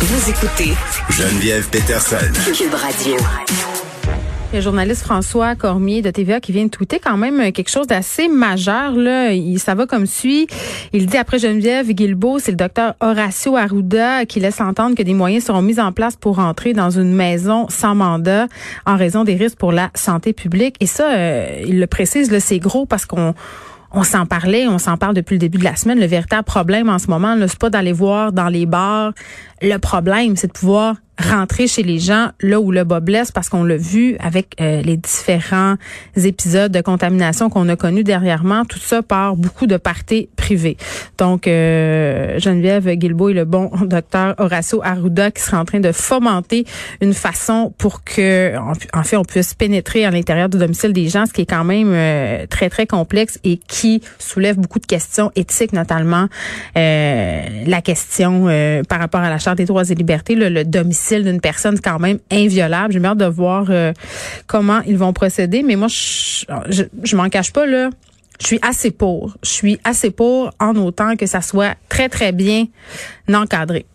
Vous écoutez Geneviève Peterson. Cube Radio. Le journaliste François Cormier de TVA qui vient de tweeter quand même quelque chose d'assez majeur. Là. Il, ça va comme suit. Il dit après Geneviève Guilbeault, c'est le docteur Horacio Arruda qui laisse entendre que des moyens seront mis en place pour entrer dans une maison sans mandat en raison des risques pour la santé publique. Et ça, euh, il le précise, c'est gros parce qu'on on s'en parlait, on s'en parle depuis le début de la semaine. Le véritable problème en ce moment, c'est pas d'aller voir dans les bars. Le problème, c'est de pouvoir rentrer chez les gens là où le bas blesse parce qu'on l'a vu avec euh, les différents épisodes de contamination qu'on a connus dernièrement. Tout ça par beaucoup de parties privées. Donc, euh, Geneviève Guilbeault et le bon docteur Horacio Arruda qui sera en train de fomenter une façon pour que, en, fait, on puisse pénétrer à l'intérieur du domicile des gens, ce qui est quand même euh, très, très complexe et qui soulève beaucoup de questions éthiques, notamment la question par rapport à la Des droits et libertés, le domicile d'une personne quand même inviolable. J'ai hâte de voir euh, comment ils vont procéder. Mais moi, je, je, je m'en cache pas, là. Je suis assez pour. Je suis assez pour en autant que ça soit très, très bien encadré.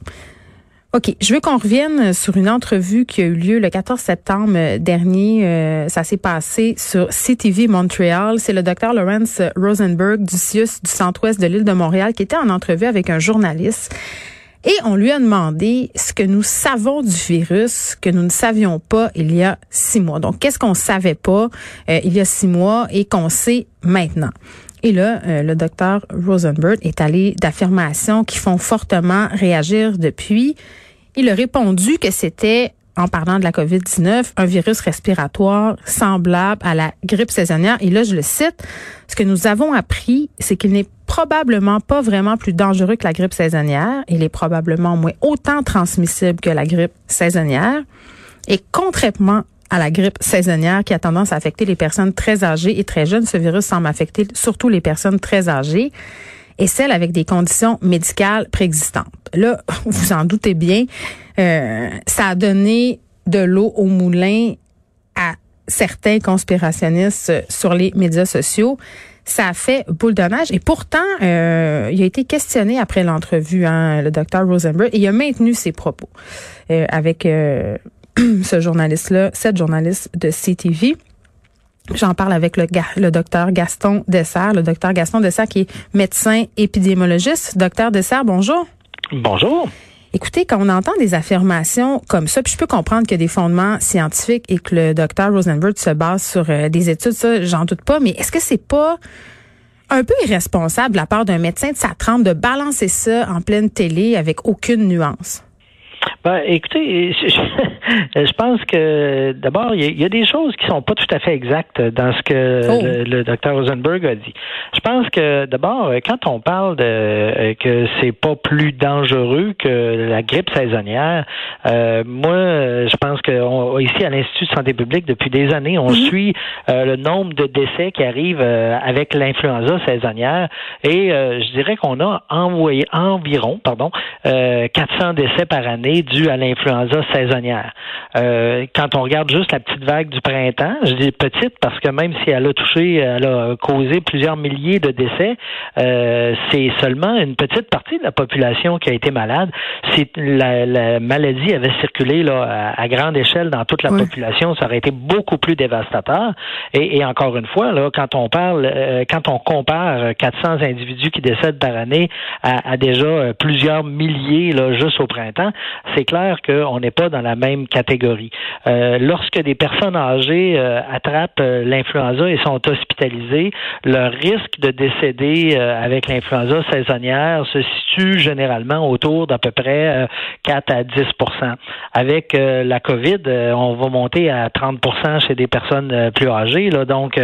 OK, je veux qu'on revienne sur une entrevue qui a eu lieu le 14 septembre dernier. Euh, ça s'est passé sur CTV Montréal. C'est le docteur Lawrence Rosenberg du CIUS du centre-ouest de l'île de Montréal qui était en entrevue avec un journaliste et on lui a demandé ce que nous savons du virus que nous ne savions pas il y a six mois. Donc, qu'est-ce qu'on savait pas euh, il y a six mois et qu'on sait maintenant? Et là, euh, le docteur Rosenberg est allé d'affirmations qui font fortement réagir depuis. Il a répondu que c'était en parlant de la COVID-19, un virus respiratoire semblable à la grippe saisonnière. Et là, je le cite, ce que nous avons appris, c'est qu'il n'est probablement pas vraiment plus dangereux que la grippe saisonnière. Il est probablement moins autant transmissible que la grippe saisonnière. Et contrairement à la grippe saisonnière qui a tendance à affecter les personnes très âgées et très jeunes, ce virus semble affecter surtout les personnes très âgées et celles avec des conditions médicales préexistantes. Là, vous en doutez bien, euh, ça a donné de l'eau au moulin à certains conspirationnistes sur les médias sociaux. Ça a fait boule de neige. Et pourtant, euh, il a été questionné après l'entrevue, hein, le docteur Rosenberg, et il a maintenu ses propos euh, avec ce journaliste-là, cette journaliste de CTV. J'en parle avec le, le docteur Gaston Dessert, le docteur Gaston Dessert qui est médecin épidémiologiste. Docteur Dessert, bonjour. Bonjour. Écoutez, quand on entend des affirmations comme ça, puis je peux comprendre qu'il y a des fondements scientifiques et que le docteur Rosenberg se base sur euh, des études, ça, j'en doute pas, mais est-ce que c'est pas un peu irresponsable de la part d'un médecin de sa trempe de balancer ça en pleine télé avec aucune nuance? Ben, écoutez, je, pense que d'abord, il y, a des choses qui sont pas tout à fait exactes dans ce que oh. le, docteur Rosenberg a dit. Je pense que d'abord, quand on parle de euh, que c'est pas plus dangereux que la grippe saisonnière, euh, moi, je pense que ici à l'Institut de santé publique, depuis des années, on mm-hmm. suit euh, le nombre de décès qui arrivent avec l'influenza saisonnière et je dirais qu'on a envoyé environ, pardon, 400 décès par année à l'influenza saisonnière. Euh, quand on regarde juste la petite vague du printemps, je dis petite parce que même si elle a touché, elle a causé plusieurs milliers de décès, euh, c'est seulement une petite partie de la population qui a été malade. Si la, maladie avait circulé là, à, grande échelle dans toute la population, ça aurait été beaucoup plus dévastateur. Et, encore une fois, là, quand on parle, euh, quand on compare 400 individus qui décèdent par année à, à déjà plusieurs milliers là, juste au printemps, c'est clair qu'on n'est pas dans la même catégorie. Euh, lorsque des personnes âgées euh, attrapent euh, l'influenza et sont hospitalisées, leur risque de décéder avec l'influenza saisonnière se situe généralement autour d'à peu près 4 à 10% Avec la COVID, on va monter à 30% chez des personnes plus âgées. Là. Donc,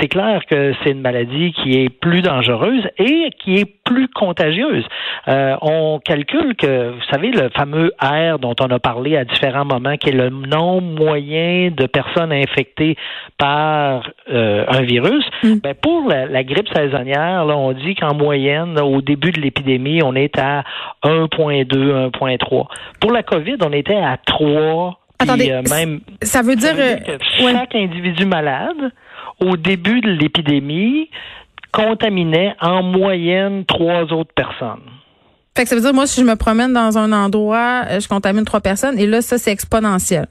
c'est clair que c'est une maladie qui est plus dangereuse et qui est plus contagieuse. on calcule que, vous savez, le fameux dont on a parlé à différents moments, qui est le nombre moyen de personnes infectées par euh, un virus. Mm. Ben pour la, grippe saisonnière, là, on dit qu'en moyenne, au début de l'épidémie, on est à 1,2, 1,3. Pour la COVID, on était à 3. Attendez, euh, même, ça veut dire, euh, que chaque individu malade, au début de l'épidémie, contaminait en moyenne trois autres personnes. Fait que ça veut dire, moi, si je me promène dans un endroit, je contamine trois personnes, et là, ça, c'est exponentiel.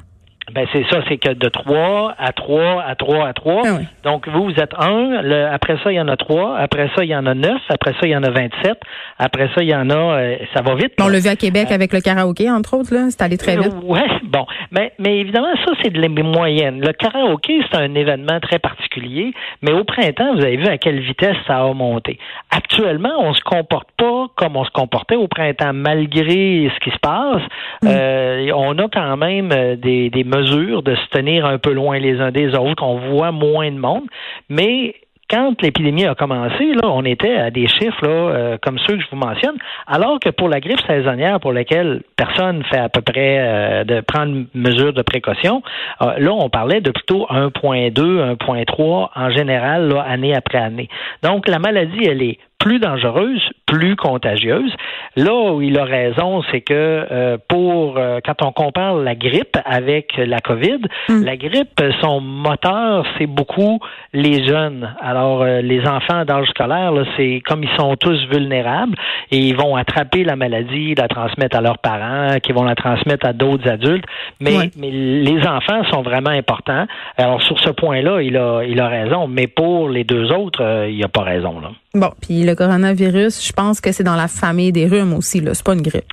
Ben c'est ça, c'est que de 3 à 3 à 3 à 3. Ah Donc vous, vous êtes un, après ça, il y en a 3, après ça, il y en a 9, après ça, il y en a 27, après ça, il y en a, euh, ça va vite. on l'a vu à Québec euh, avec le karaoké, entre autres, là, c'est allé très vite. Oui, bon, mais, mais évidemment, ça, c'est de les moyennes. Le karaoké, c'est un événement très particulier, mais au printemps, vous avez vu à quelle vitesse ça a monté. Actuellement, on se comporte pas comme on se comportait au printemps, malgré ce qui se passe. Mm. Euh, on a quand même des, des mesure de se tenir un peu loin les uns des autres, qu'on voit moins de monde, mais quand l'épidémie a commencé, là, on était à des chiffres là, euh, comme ceux que je vous mentionne, alors que pour la grippe saisonnière, pour laquelle personne fait à peu près euh, de prendre mesure de précaution, euh, là, on parlait de plutôt 1.2, 1.3 en général, là, année après année. Donc, la maladie, elle est plus dangereuse, plus contagieuse. Là où il a raison, c'est que euh, pour euh, quand on compare la grippe avec la COVID, hmm. la grippe, son moteur, c'est beaucoup les jeunes. Alors euh, les enfants d'âge scolaire, c'est comme ils sont tous vulnérables et ils vont attraper la maladie, la transmettre à leurs parents, qui vont la transmettre à d'autres adultes. Mais, mais les enfants sont vraiment importants. Alors sur ce point-là, il a il a raison. Mais pour les deux autres, il a pas raison là. Bon, puis le coronavirus, je pense que c'est dans la famille des rhumes aussi, là. C'est pas une grippe.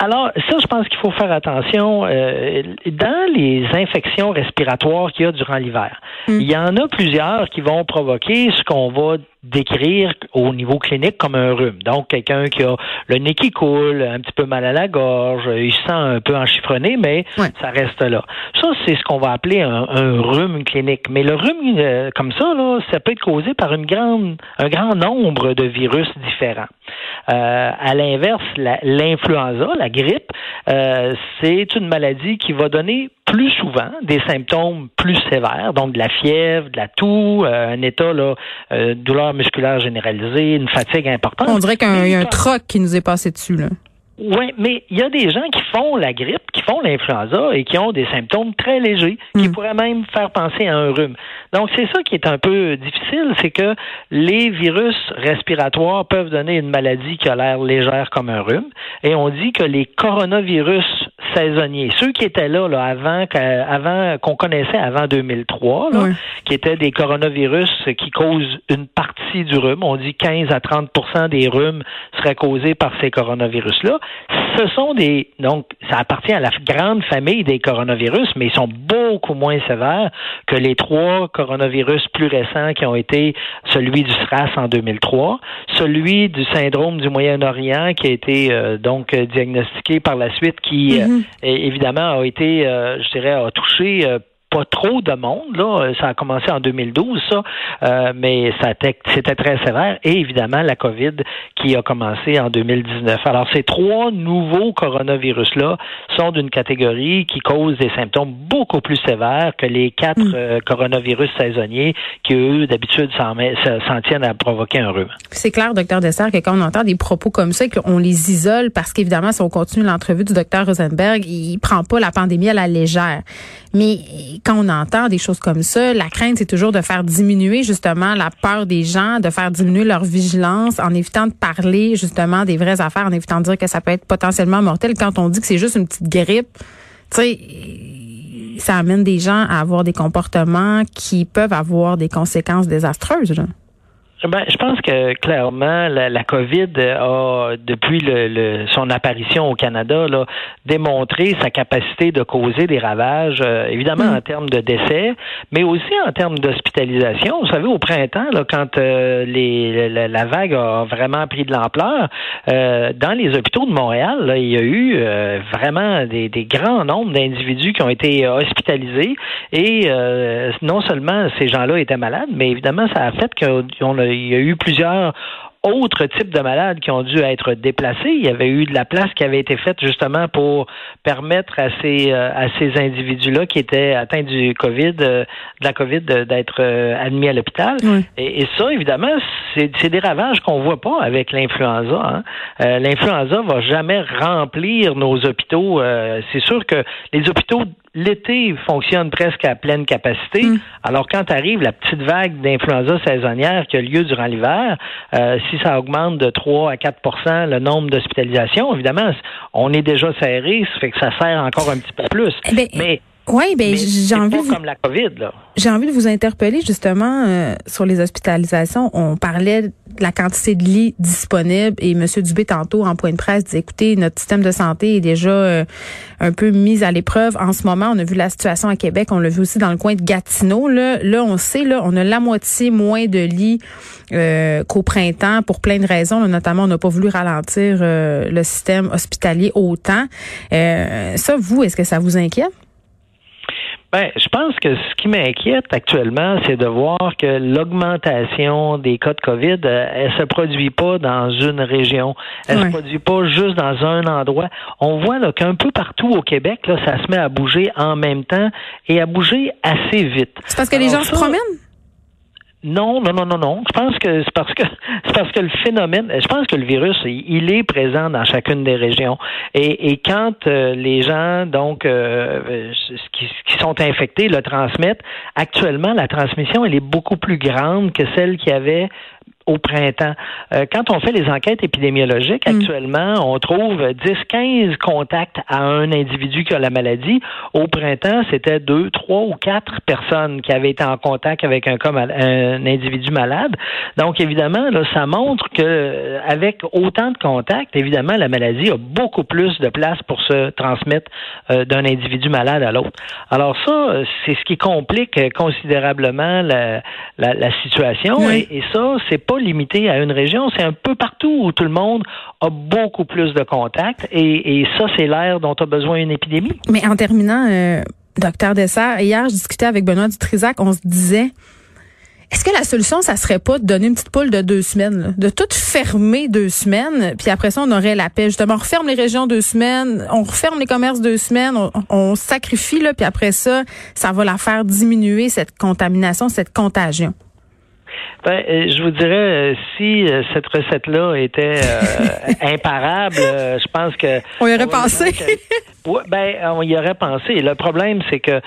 Alors, ça, je pense qu'il faut faire attention. Euh, dans les infections respiratoires qu'il y a durant l'hiver, hmm. il y en a plusieurs qui vont provoquer ce qu'on va décrire au niveau clinique comme un rhume. Donc, quelqu'un qui a le nez qui coule, un petit peu mal à la gorge, il se sent un peu enchiffronné, mais ça reste là. Ça, c'est ce qu'on va appeler un, rhume clinique. Mais le rhume, euh, comme ça, là, ça peut être causé par une grande, un grand nombre de virus différents. Euh, à l'inverse, l'influenza, la, grippe, euh, c'est une maladie qui va donner plus souvent des symptômes plus sévères, donc de la fièvre, de la toux, un état là, douleur musculaire généralisée, une fatigue importante. On dirait qu'il y a un troc qui nous est passé dessus là. Oui, mais il y a des gens qui font la grippe, qui font l'influenza et qui ont des symptômes très légers, qui mm. pourraient même faire penser à un rhume. Donc c'est ça qui est un peu difficile, c'est que les virus respiratoires peuvent donner une maladie qui a l'air légère comme un rhume, et on dit que les coronavirus saisonniers, ceux qui étaient là, là avant, avant qu'on connaissait avant 2003, là, qui étaient des coronavirus qui causent une partie du rhume, on dit 15 à 30% des rhumes seraient causés par ces coronavirus-là. Ce sont des donc ça appartient à la grande famille des coronavirus, mais ils sont beaucoup moins sévères que les trois coronavirus plus récents qui ont été celui du SRAS en 2003, celui du syndrome du Moyen-Orient qui a été euh, donc diagnostiqué par la suite, qui euh, mm-hmm. évidemment a été, euh, je dirais, a touché pas trop de monde. Là. Ça a commencé en 2012, ça, euh, mais ça c'était très sévère. Et évidemment, la COVID qui a commencé en 2019. Alors, ces trois nouveaux coronavirus-là sont d'une catégorie qui cause des symptômes beaucoup plus sévères que les quatre mm. euh, coronavirus saisonniers qui, eux, d'habitude, s'en tiennent à provoquer un rhume. C'est clair, docteur Dessert, que quand on entend des propos comme ça, qu'on les isole parce qu'évidemment, si on continue l'entrevue du docteur Rosenberg, il prend pas la pandémie à la légère. Mais quand on entend des choses comme ça, la crainte, c'est toujours de faire diminuer justement la peur des gens, de faire diminuer leur vigilance en évitant de parler justement des vraies affaires, en évitant de dire que ça peut être potentiellement mortel. Quand on dit que c'est juste une petite grippe, tu sais, ça amène des gens à avoir des comportements qui peuvent avoir des conséquences désastreuses. Ben, je pense que clairement, la, la COVID a, depuis le, son apparition au Canada, là, démontré sa capacité de causer des ravages, euh, évidemment mm. en termes de décès, mais aussi en termes d'hospitalisation. Vous savez, au printemps, là, quand euh, les, la, vague a vraiment pris de l'ampleur, euh, dans les hôpitaux de Montréal, là, il y a eu vraiment des, des, grands nombres d'individus qui ont été hospitalisés et non seulement ces gens-là étaient malades, mais évidemment, ça a fait qu'on a il y a eu plusieurs autres types de malades qui ont dû être déplacés. Il y avait eu de la place qui avait été faite justement pour permettre à ces euh, à ces individus-là qui étaient atteints du Covid, euh, de la Covid, d'être euh, admis à l'hôpital. Et, ça, évidemment, c'est des ravages qu'on voit pas avec l'influenza. Hein. l'influenza va jamais remplir nos hôpitaux. c'est sûr que les hôpitaux l'été fonctionne presque à pleine capacité. Mm. Alors quand arrive la petite vague d'influenza saisonnière qui a lieu durant l'hiver, euh, si ça augmente de 3 à 4% le nombre d'hospitalisations, évidemment, on est déjà serré, ça fait que ça sert encore un petit peu plus. Eh ben, mais oui, ben j'ai envie de comme la COVID là. J'ai envie de vous interpeller justement euh, sur les hospitalisations. On parlait de la quantité de lits disponibles et M. Dubé tantôt en point de presse disait écoutez notre système de santé est déjà euh, un peu mis à l'épreuve en ce moment. On a vu la situation à Québec, on l'a vu aussi dans le coin de Gatineau. Là, là on sait là, on a la moitié moins de lits euh, qu'au printemps pour plein de raisons. notamment, on n'a pas voulu ralentir le système hospitalier autant. ça, vous, est-ce que ça vous inquiète? Ben, je pense que ce qui m'inquiète actuellement, c'est de voir que l'augmentation des cas de COVID, euh, elle se produit pas dans une région, elle se produit pas juste dans un endroit. On voit là qu'un peu partout au Québec, là, ça se met à bouger en même temps et à bouger assez vite. C'est parce que les gens se promènent? Non, non, non, non, non. Je pense que c'est parce que c'est parce que le phénomène, je pense que le virus, il est présent dans chacune des régions. Et, quand euh, les gens, donc, euh, qui, qui, sont infectés, le transmettent, actuellement, la transmission, elle est beaucoup plus grande que celle qu'il y avait au printemps. Euh, quand on fait les enquêtes épidémiologiques, mm. actuellement, on trouve 10-15 contacts à un individu qui a la maladie. Au printemps, c'était deux, trois ou quatre personnes qui avaient été en contact avec un, un individu malade. Donc, évidemment, là, ça montre que euh, avec autant de contacts, évidemment, la maladie a beaucoup plus de place pour se transmettre euh, d'un individu malade à l'autre. Alors ça, c'est ce qui complique considérablement la, la, situation. Et, et ça, c'est pas limité à une région, c'est un peu partout où tout le monde a beaucoup plus de contacts et, ça, c'est l'air dont a besoin une épidémie. Mais en terminant, euh, docteur Dessert, hier, je discutais avec Benoît Dutrisac, on se disait, est-ce que la solution, ça serait pas de donner une petite poule de deux semaines, de tout fermer deux semaines, puis après ça, on aurait la paix. Justement, on referme les régions deux semaines, on referme les commerces deux semaines, on, on sacrifie, là, puis après ça, ça va la faire diminuer, cette contamination, cette contagion. Ben, euh, je vous dirais, euh, si euh, cette recette-là était imparable, je pense que... On y aurait pensé. Ben, on y aurait pensé. Le problème, c'est que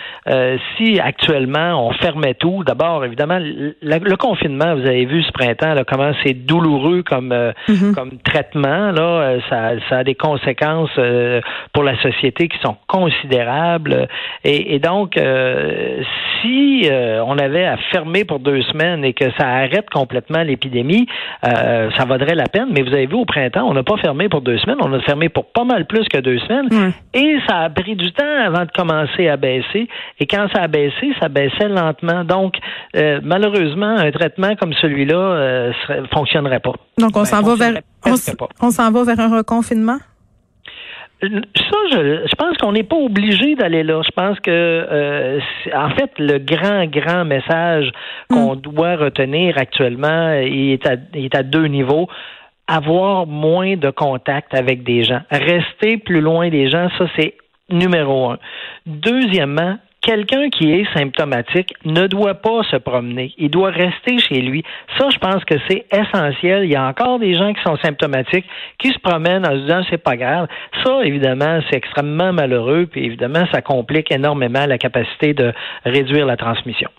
si actuellement on fermait tout, d'abord, évidemment, le, confinement, vous avez vu ce printemps, là, comment c'est douloureux comme, mm-hmm. comme traitement. Là, ça, ça a des conséquences pour la société qui sont considérables. Et, et donc, si on avait à fermer pour deux semaines et que ça arrête complètement l'épidémie, euh, ça vaudrait la peine. Mais vous avez vu, au printemps, on n'a pas fermé pour deux semaines, on a fermé pour pas mal plus que deux semaines. Et ça a pris du temps avant de commencer à baisser. Et quand ça a baissé, ça baissait lentement. Donc, euh, malheureusement, un traitement comme celui-là euh, fonctionnerait pas. Donc, on ben, s'en va vers, on s'en va vers un reconfinement? Ça, je, je pense qu'on n'est pas obligé d'aller là. Je pense que, euh, en fait, le grand, grand message qu'on mm. doit retenir actuellement il est, à, il est à deux niveaux avoir moins de contact avec des gens. Rester plus loin des gens, ça c'est numéro un. Deuxièmement, quelqu'un qui est symptomatique ne doit pas se promener. Il doit rester chez lui. Ça, je pense que c'est essentiel. Il y a encore des gens qui sont symptomatiques, qui se promènent en se disant c'est pas grave. Ça, évidemment, c'est extrêmement malheureux, puis évidemment, ça complique énormément la capacité de réduire la transmission.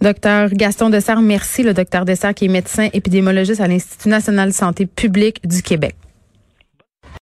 Docteur Gaston Dessert, merci. Le docteur Dessert qui est médecin épidémiologiste à l'Institut national de santé publique du Québec.